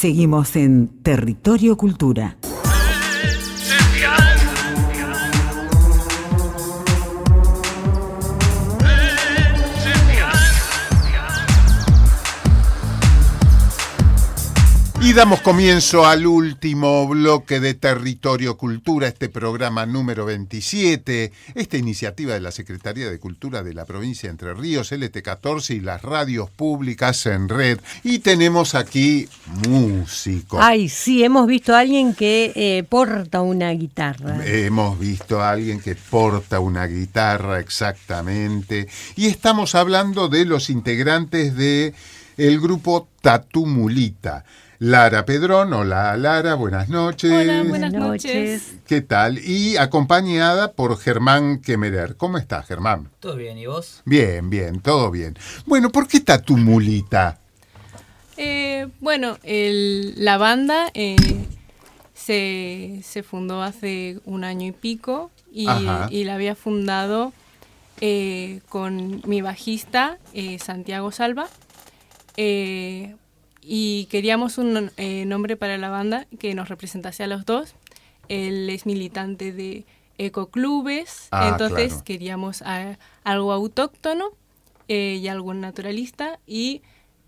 Seguimos en Territorio Cultura. Y damos comienzo al último bloque de Territorio Cultura, este programa número 27, esta iniciativa de la Secretaría de Cultura de la provincia de Entre Ríos, LT14 y las radios públicas en red. Y tenemos aquí músicos. Ay, sí, hemos visto a alguien que eh, porta una guitarra. Hemos visto a alguien que porta una guitarra exactamente. Y estamos hablando de los integrantes de el grupo Tatumulita. Lara Pedrón, hola Lara, buenas noches. Hola, buenas noches. ¿Qué tal? Y acompañada por Germán Kemerer. ¿Cómo estás, Germán? Todo bien, ¿y vos? Bien, bien, todo bien. Bueno, ¿por qué Tatumulita? Eh, bueno, el- la banda eh, se, se fundó hace un año y pico y, la había fundado eh, con mi bajista eh, Santiago Salva. Eh, y queríamos un eh, nombre para la banda que nos representase a los dos. Él es militante de ecoclubes, Ah, entonces claro. queríamos a- algo autóctono eh, y algo naturalista. Y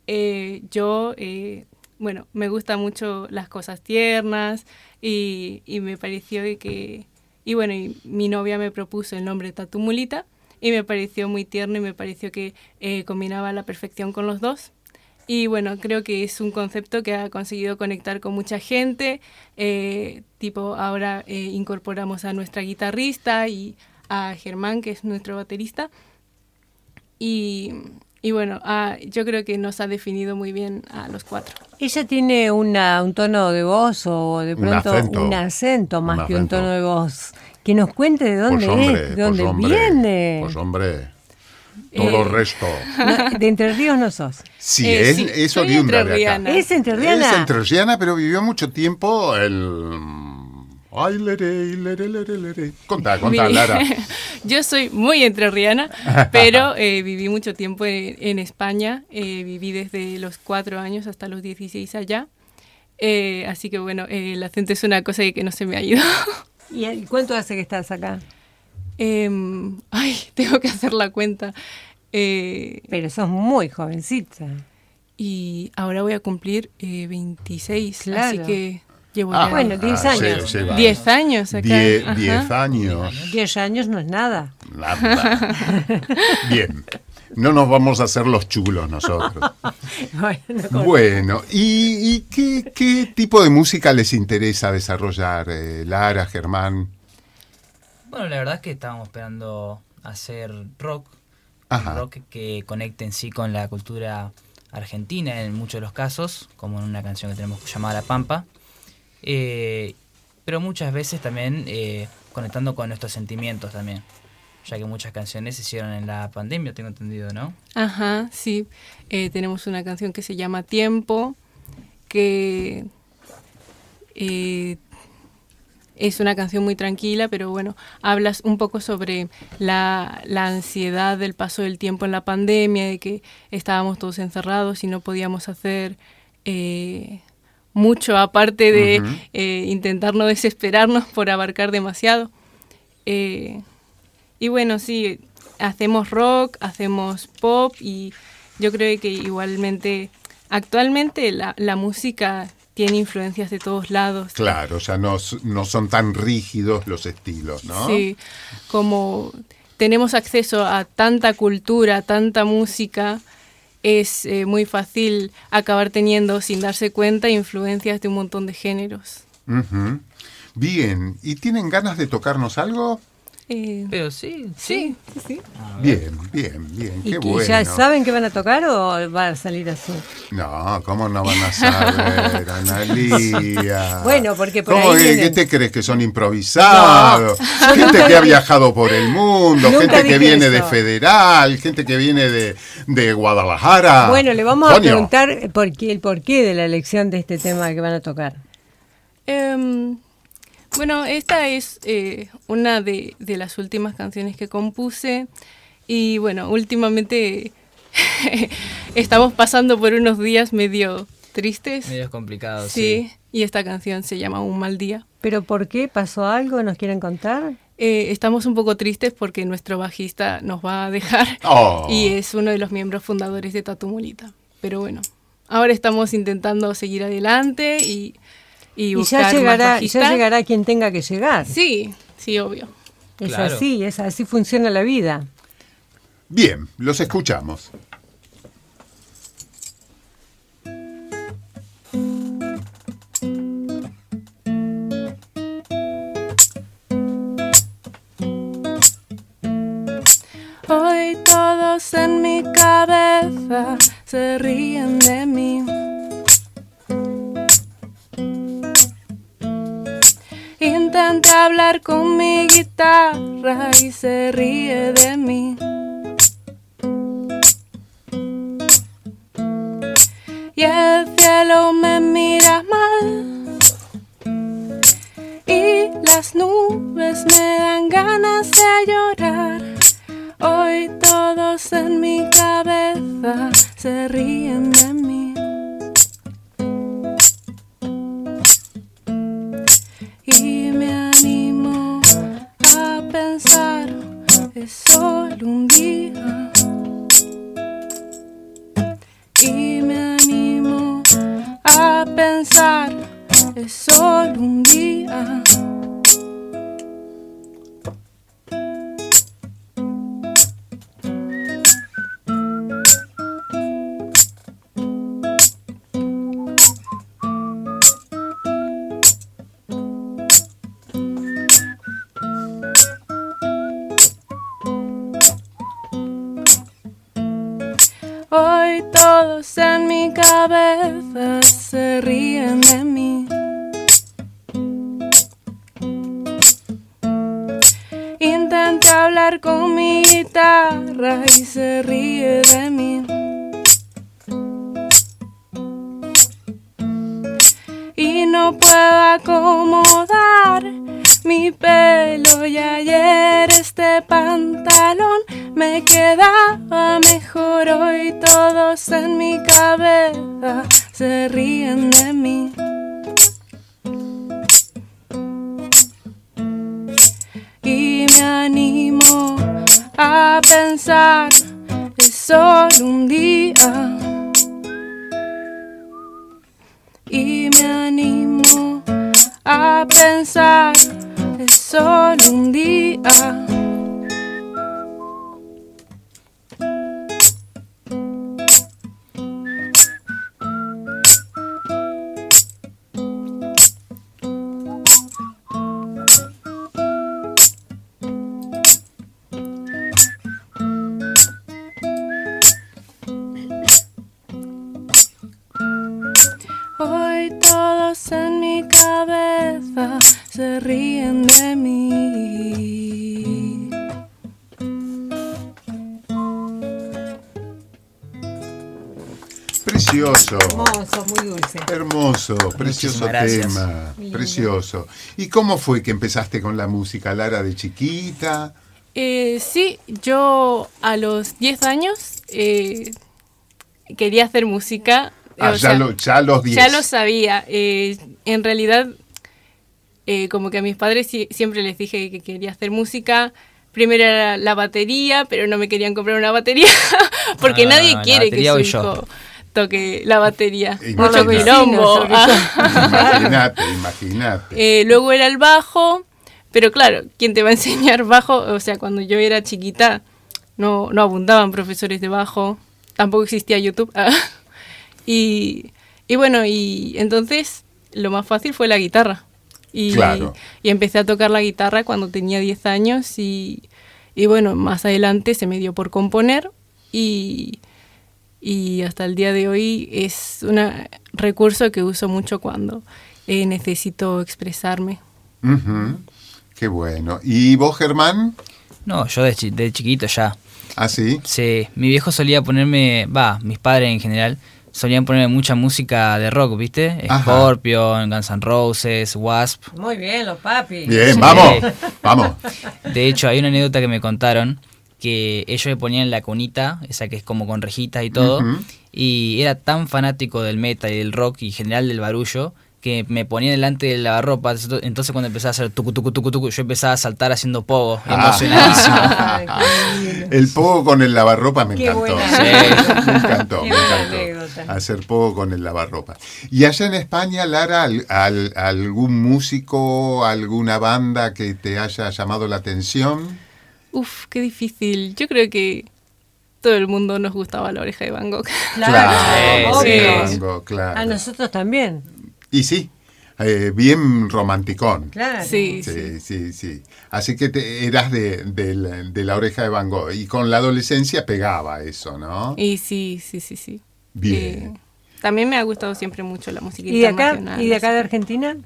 eh, yo, eh, bueno, me gustan mucho las cosas tiernas y, y me pareció que... Y bueno, y mi novia me propuso el nombre Tatumulita y me pareció muy tierno y me pareció que eh, combinaba a la perfección con los dos. Y bueno, creo que es un concepto que ha conseguido conectar con mucha gente. eh, tipo, ahora eh, incorporamos a nuestra guitarrista y a Germán, que es nuestro baterista. Y, y bueno, ah, yo creo que nos ha definido muy bien a los cuatro. Ella tiene una, un tono de voz o de Un pronto acento. un acento más Un que un tono de voz. Que nos cuente de dónde pues hombre, es, de dónde pues hombre, viene. Pues hombre, todo Eh, el resto. No, de Entre Ríos no sos. Sí, Eh, es, sí, oriunda de acá. Es entrerriana. Es entrerriana, pero vivió mucho tiempo el... Ay, leré, leré, leré, leré. Contá, contá, Mi- Lara. Yo soy muy entrerriana, pero eh, viví mucho tiempo en, en España. eh, viví desde los cuatro años hasta los 16 allá. Eh, así que bueno, eh, el acento es una cosa que no se me ha ido. ¿Y cuánto hace que estás acá? Em, ay, tengo que hacer la cuenta. Eh, Pero sos muy jovencita. y ahora voy a cumplir eh, 26, así Claro. que llevo Ah, ya bueno, 10 ah, años. sí, sí, va. 10 años acá. Die- ajá. Diez años. Diez años no es nada. Nada. Bien. No nos vamos a hacer los chulos nosotros. Bueno, ¿y, y qué, qué tipo de música les interesa desarrollar, eh, Lara, Germán? Bueno, la verdad es que estábamos esperando hacer rock, Ajá. rock que conecte en sí con la cultura argentina en muchos de los casos, como en una canción que tenemos llamada La Pampa, Eh, pero muchas veces también eh, conectando con nuestros sentimientos también, ya que muchas canciones se hicieron en la pandemia, tengo entendido, ¿no? Ajá, sí. Eh, tenemos una canción que se llama Tiempo, que eh, es una canción muy tranquila, pero bueno, hablas un poco sobre la, la ansiedad del paso del tiempo en la pandemia, de que estábamos todos encerrados y no podíamos hacer eh, mucho aparte de eh, intentar no desesperarnos por abarcar demasiado. Eh, y bueno, sí, hacemos rock, hacemos pop y yo creo que igualmente, actualmente la, la música tiene influencias de todos lados. Claro, o sea, no, no son tan rígidos los estilos, ¿no? Sí, como tenemos acceso a tanta cultura, tanta música, es eh, muy fácil acabar teniendo, sin darse cuenta, influencias de un montón de géneros. Ujú. Bien, ¿y tienen ganas de tocarnos algo? Eh, Pero sí, sí, sí, sí. Bien, bien, bien, ¿Y qué que bueno. ya saben que van a tocar o va a salir así? No, ¿cómo no van a saber, Analía? Bueno, porque por ¿Cómo ahí que- vienen- ¿Qué te crees que son improvisados? No, gente que ha viajado por el mundo, Nunca gente que viene de. Federal, gente que viene de, de Guadalajara. Bueno, le vamos a preguntar por qué, el porqué de la elección de este tema que van a tocar. Em, bueno, esta es eh, una de, de las últimas canciones que compuse y bueno, últimamente estamos pasando por unos días medio tristes. Medios complicados, sí. Y esta canción se llama Un mal día. ¿Pero por qué? ¿Pasó algo? ¿Nos quieren contar? Eh, estamos un poco tristes porque nuestro bajista nos va a dejar Oh. y es uno de los miembros fundadores de Tatu Molita. Pero bueno, ahora estamos intentando seguir adelante y, y Y buscar ya más llegará, bajista. ya llegará quien tenga que llegar. Sí, sí, obvio. Es Claro. así, es así funciona la vida. Bien, los escuchamos. Hoy todos en mi cabeza se ríen de mí. Con mi guitarra y se ríe de mí. Y el cielo me mira mal. Y las nubes me dan ganas de llorar. Hoy todos en mi cabeza se ríen de mí. Hoy todos en mi cabeza se ríen de mí. Intenté hablar con mi guitarra y se ríe de mí. Y no puedo acomodar mi pelo y ayer este pantalón me quedaba mejor hoy todos en mi cabeza se ríen de mí. Y me animo a pensar, es solo un día. Y me animo a pensar, es solo un día. Precioso. Hermoso, muy dulce. Hermoso, precioso tema, precioso. ¿Y cómo fue que empezaste con la música, Lara, de chiquita? Eh, sí, yo a los 10 años eh, quería hacer música. Ah, ya, sea, lo, ya a los 10. Ya lo sabía. eh, en realidad, eh, como que a mis padres siempre les dije que quería hacer música. Primero era la batería, pero no me querían comprar una batería porque No, no, nadie no, la quiere que batería su hijo toque la batería. Mucho quilombo. Ah. Imagínate, imagínate. Eh, luego era el bajo, pero claro, ¿quién te va a enseñar bajo? O sea, cuando yo era chiquita no, no abundaban profesores de bajo, tampoco existía YouTube. ah. y, y bueno, y entonces lo más fácil fue la guitarra. Y, Claro. y empecé a tocar la guitarra cuando tenía 10 años y, y bueno, más adelante se me dio por componer y, y hasta el día de hoy es un recurso que uso mucho cuando eh, necesito expresarme. Ujú, Qué bueno. ¿Y vos, Germán? No, yo de, chi- de chiquito ya. ¿Ah, sí? Sí, mi viejo solía ponerme, va, mis padres en general, solían ponerme mucha música de rock, ¿viste? Ajá. Scorpion, Guns N' Roses, Wasp. Muy bien, los papis. Bien, Sí. vamos, vamos. De hecho, hay una anécdota que me contaron que ellos me ponían la cunita, esa que es como con rejitas y todo. Y era tan fanático del metal y del rock y en general del barullo que me ponía delante de la lavarropa. Entonces cuando empezaba a hacer tucu, tucu, tucu, tucu, yo empezaba a saltar haciendo pogo, Ah. emocionadísimo. El pogo con el lavarropa me Qué encantó. Sí. Me encantó, Qué me encantó. anécdota. Hacer pogo con el lavarropa. Y allá en España, Lara, al- al- algún músico, alguna banda que te haya llamado la atención? Uf, qué difícil. Yo creo que todo el mundo nos gustaba la oreja de Van Gogh. Claro, Sí, obvio. sí. Van Gogh, claro. A nosotros también. Y sí, eh, bien romanticón. Claro. Sí, Sí, sí. sí, sí. Así que te- eras de, de la, de la oreja de Van Gogh. Y con la adolescencia pegaba eso, ¿no? Y sí, sí, sí, sí. Bien. Eh, también me ha gustado siempre mucho la música ¿Y de acá, internacional. y de acá de. Argentina?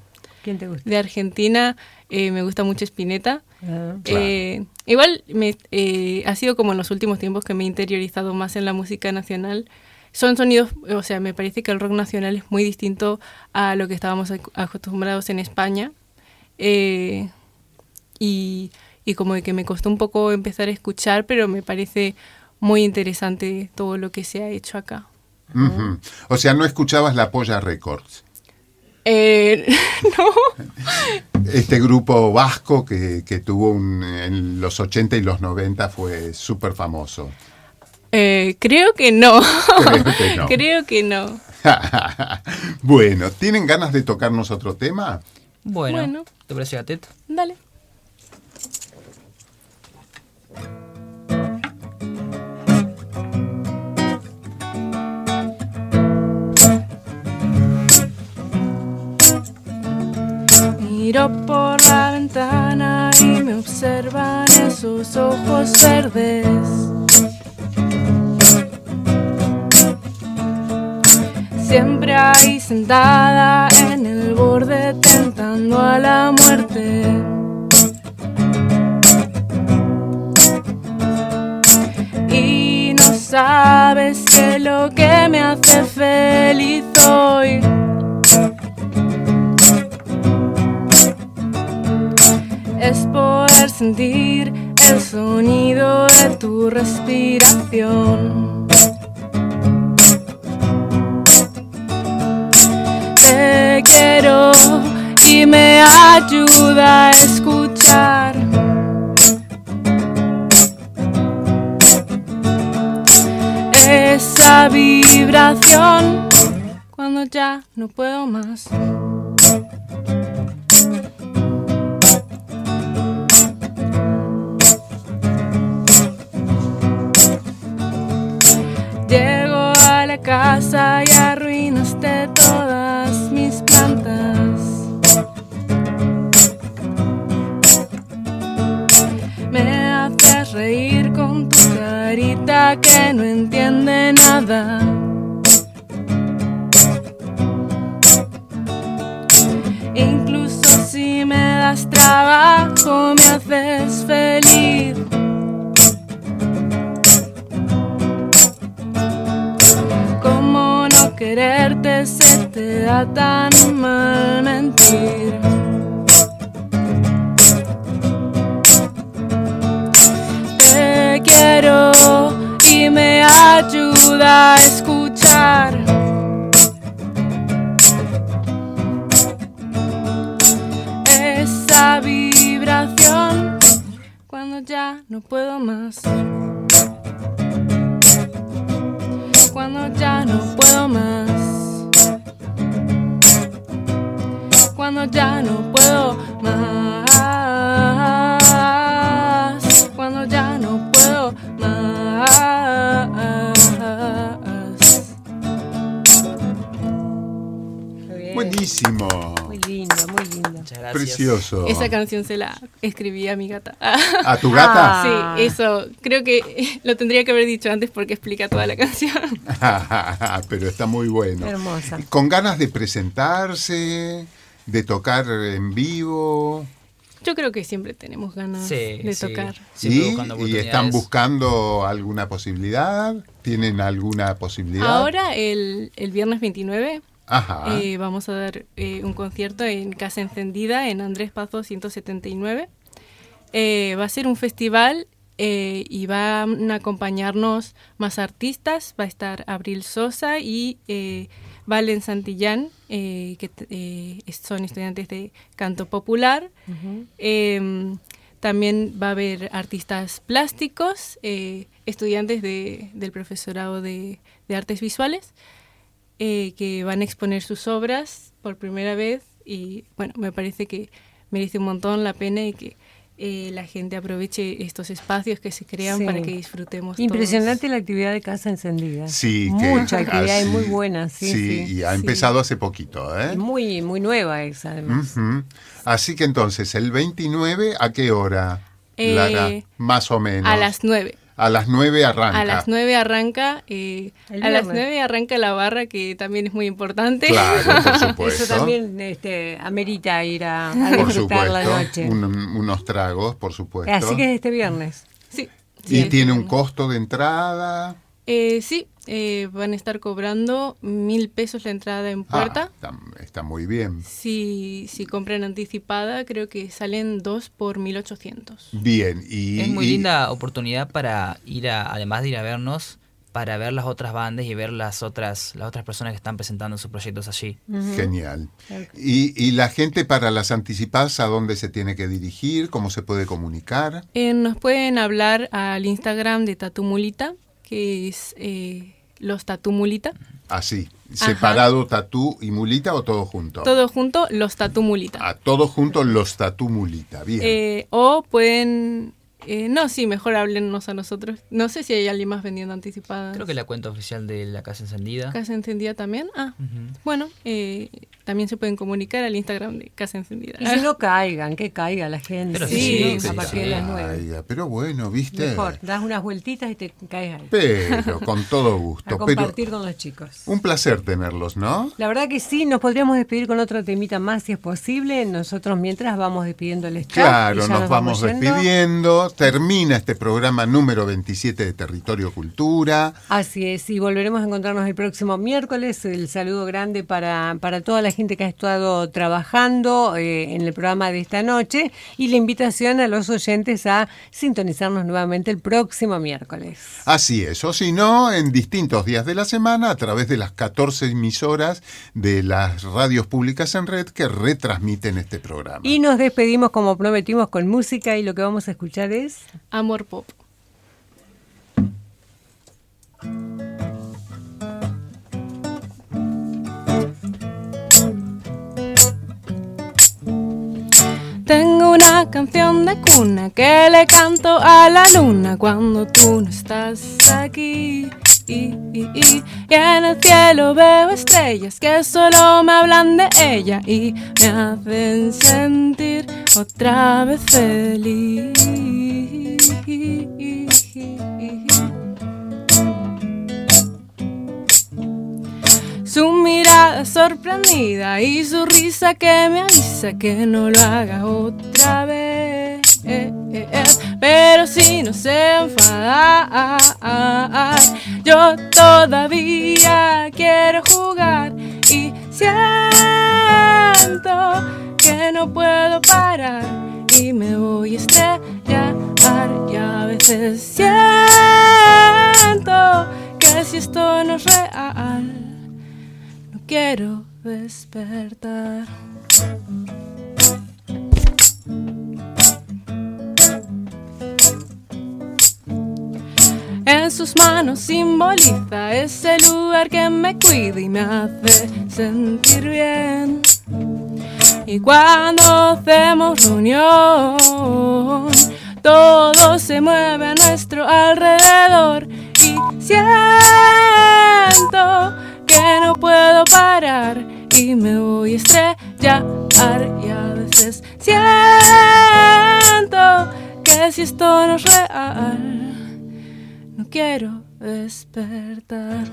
¿Quién te gusta? De Argentina eh, me gusta mucho Spinetta. Ah. Claro. Eh, igual me, eh, ha sido como en los últimos tiempos que me he interiorizado más en la música nacional. Son sonidos, o sea, me parece que el rock nacional es muy distinto a lo que estábamos ac- acostumbrados en España. Eh, y, y como de que me costó un poco empezar a escuchar, pero me parece muy interesante todo lo que se ha hecho acá. O sea, no escuchabas la Polla Records. Eh, no, Este grupo vasco que, que tuvo un- en los 80 y los 90 fue súper famoso. eh, creo que no. Creo que no. Creo que no. bueno, ¿tienen ganas de tocarnos otro tema? Bueno, Bueno. ¿te parece Gatet? Dale. Miro por la ventana y me observan esos ojos verdes. Siempre ahí sentada en el borde tentando a la muerte. Y no sabes que lo que me hace feliz hoy sentir el sonido de tu respiración. Te quiero y me ayuda a escuchar. Esa vibración cuando ya no puedo más. Casa y arruinaste todas mis plantas. Me haces reír con tu carita que no entiende nada. Incluso si me das trabajo, me haces feliz. Quererte se te da tan mal mentir. Te quiero y me ayuda a escuchar. Esa vibración cuando ya no puedo más. Cuando ya no puedo más. Cuando ya no puedo más. Cuando ya no puedo más. Buenísimo. Muy lindo, muy lindo. Muchas gracias. Precioso. Esa canción se la escribí a mi gata. ¿A tu gata? Ah. Sí, eso. Creo que lo tendría que haber dicho antes porque explica toda la canción. Pero está muy bueno. Hermosa. Con ganas de presentarse, de tocar en vivo. Yo creo que siempre tenemos ganas Sí, de sí. tocar. Buscando ¿Y están buscando alguna posibilidad? ¿Tienen alguna posibilidad? Ahora, el, el viernes 29, Ajá. eh, vamos a dar eh, un concierto en Casa Encendida, en Andrés Pazo 179. Eh, va a ser un festival eh, y van a acompañarnos más artistas. Va a estar Abril Sosa y eh, Valen Santillán, eh, que eh, son estudiantes de canto popular. Em, también va a haber artistas plásticos, eh, estudiantes de- del profesorado de, de artes visuales, que van a exponer sus obras por primera vez y bueno, me parece que merece un montón la pena y que eh, la gente aproveche estos espacios que se crean Sí. para que disfrutemos. Impresionante todos. la actividad de Casa Encendida. Sí, que Mucha actividad muy buena, sí. sí, y ha sí. empezado hace poquito, ¿eh? Muy, muy nueva esa, además. Ujú. Así que entonces, el 29, ¿a qué hora? Eh, Lara? más o menos. A las 9. A las 9 arranca. A las 9 arranca, eh, a las viernes. 9 arranca la barra, que también es muy importante. Claro, por supuesto. Eso también este, amerita ir a, a por disfrutar la supuesto. noche. Un- unos tragos, por supuesto. Así que es este viernes. sí. ¿Y sí. tiene un costo de entrada? Eh, sí, eh, van a estar cobrando mil pesos la entrada en puerta. Ah, está, está muy bien. Si, si compran anticipada, creo que salen dos por 1800. Bien. Y, Es muy y- linda oportunidad para ir a, además de ir a vernos, para ver las otras bandas y ver las otras, las otras personas que están presentando sus proyectos allí. Genial. Y, y la gente para las anticipadas, ¿a dónde se tiene que dirigir? ¿Cómo se puede comunicar? Eh, nos pueden hablar al Instagram de Tatumulita, que es eh, los Tatumulita. Así, Ajá. separado tatú y mulita o todo junto. Todo junto, los Tatumulita. A todos juntos los tatú mulita. Bien. Eh, o pueden... eh, no, sí, mejor háblennos a nosotros. No sé si hay alguien más vendiendo anticipadas. Creo que la cuenta oficial de la Casa Encendida. Casa Encendida también. Ah, Ujú. bueno, eh, también se pueden comunicar al Instagram de Casa Encendida. Y si no caigan, que caiga la gente. Pero sí, a partir de las nueve. Pero bueno, viste. Mejor, das unas vueltitas y te caes ahí. Pero con todo A gusto. Pero compartir con los chicos. un placer tenerlos, ¿no? La verdad que sí, nos podríamos despedir con otro temita más si es posible. Nosotros mientras vamos despidiendo el y Claro, nos vamos despidiendo. Termina este programa número 27 de Territorio Cultura. Así es, y volveremos a encontrarnos el próximo miércoles. El saludo grande para, para toda la gente que ha estado trabajando eh, en el programa de esta noche y la invitación a los oyentes a sintonizarnos nuevamente el próximo miércoles. Así es, o si no, en distintos días de la semana a través de las 14 emisoras de las radios públicas en red que retransmiten este programa. Y nos despedimos como prometimos con música y lo que vamos a escuchar es... Amor Pop. Tengo una canción de cuna que le canto a la luna cuando tú no estás aquí. Y, en el cielo veo estrellas que solo me hablan de ella y me hacen sentir otra vez feliz. Su mirada sorprendida y su risa que me avisa que no lo haga otra vez. Pero si no se enfada, yo todavía quiero jugar y siento que no puedo parar y me voy a estrellar y a veces siento que si esto no es real quiero despertar. En sus manos simboliza ese lugar que me cuida y me hace sentir bien. Y cuando hacemos reunión, todo se mueve a nuestro alrededor y siento y me voy a estrellar y a veces siento que si esto no es real no quiero despertar.